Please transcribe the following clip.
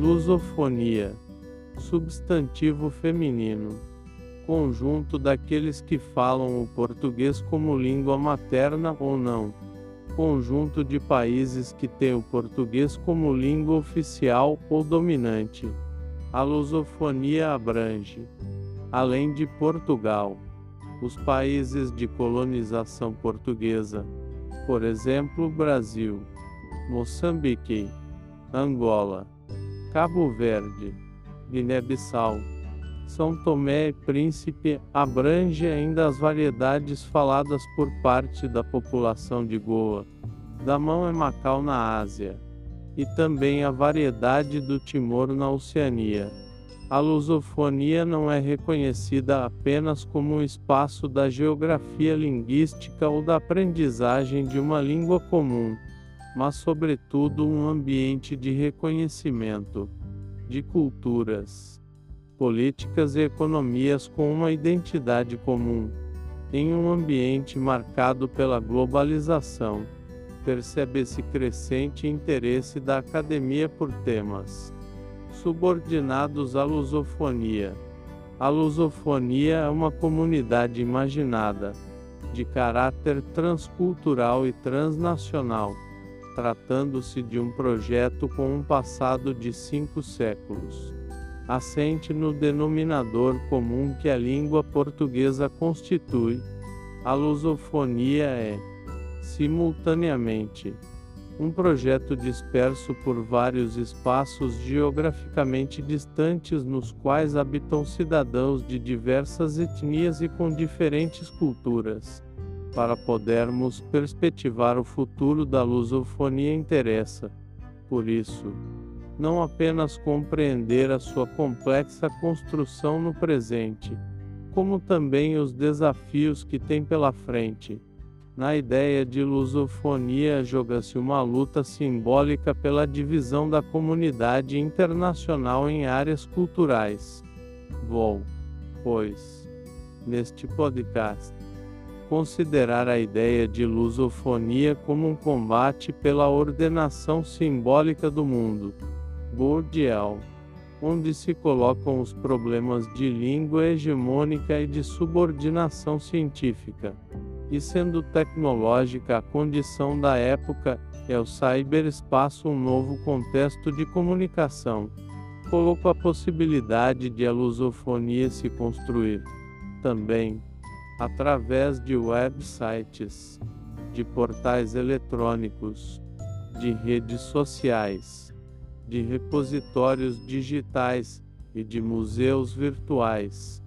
Lusofonia. Substantivo feminino. Conjunto daqueles que falam o português como língua materna ou não. Conjunto de países que têm o português como língua oficial ou dominante. A lusofonia abrange, além de Portugal, os países de colonização portuguesa, por exemplo, Brasil, Moçambique, Angola, Cabo Verde, Guiné-Bissau, São Tomé e Príncipe, abrange ainda as variedades faladas por parte da população de Goa, da Mão e Macau na Ásia, e também a variedade do Timor na Oceania. A lusofonia não é reconhecida apenas como um espaço da geografia linguística ou da aprendizagem de uma língua comum, mas, sobretudo, um ambiente de reconhecimento de culturas, políticas e economias com uma identidade comum. Em um ambiente marcado pela globalização, percebe-se crescente interesse da academia por temas subordinados à lusofonia. A lusofonia é uma comunidade imaginada, de caráter transcultural e transnacional tratando-se de um projeto com um passado de cinco séculos. Assente no denominador comum que a língua portuguesa constitui, a lusofonia é, simultaneamente, um projeto disperso por vários espaços geograficamente distantes nos quais habitam cidadãos de diversas etnias e com diferentes culturas para podermos perspectivar o futuro da lusofonia interessa, por isso, não apenas compreender a sua complexa construção no presente, como também os desafios que tem pela frente. Na ideia de lusofonia joga-se uma luta simbólica pela divisão da comunidade internacional em áreas culturais. Vou, pois, neste podcast, considerar a ideia de lusofonia como um combate pela ordenação simbólica do mundo. Bourdieu, onde se colocam os problemas de língua hegemônica e de subordinação científica. E sendo tecnológica a condição da época, é o cyberespaço um novo contexto de comunicação. Colocou a possibilidade de a lusofonia se construir. Também, através de websites, de portais eletrônicos, de redes sociais, de repositórios digitais e de museus virtuais.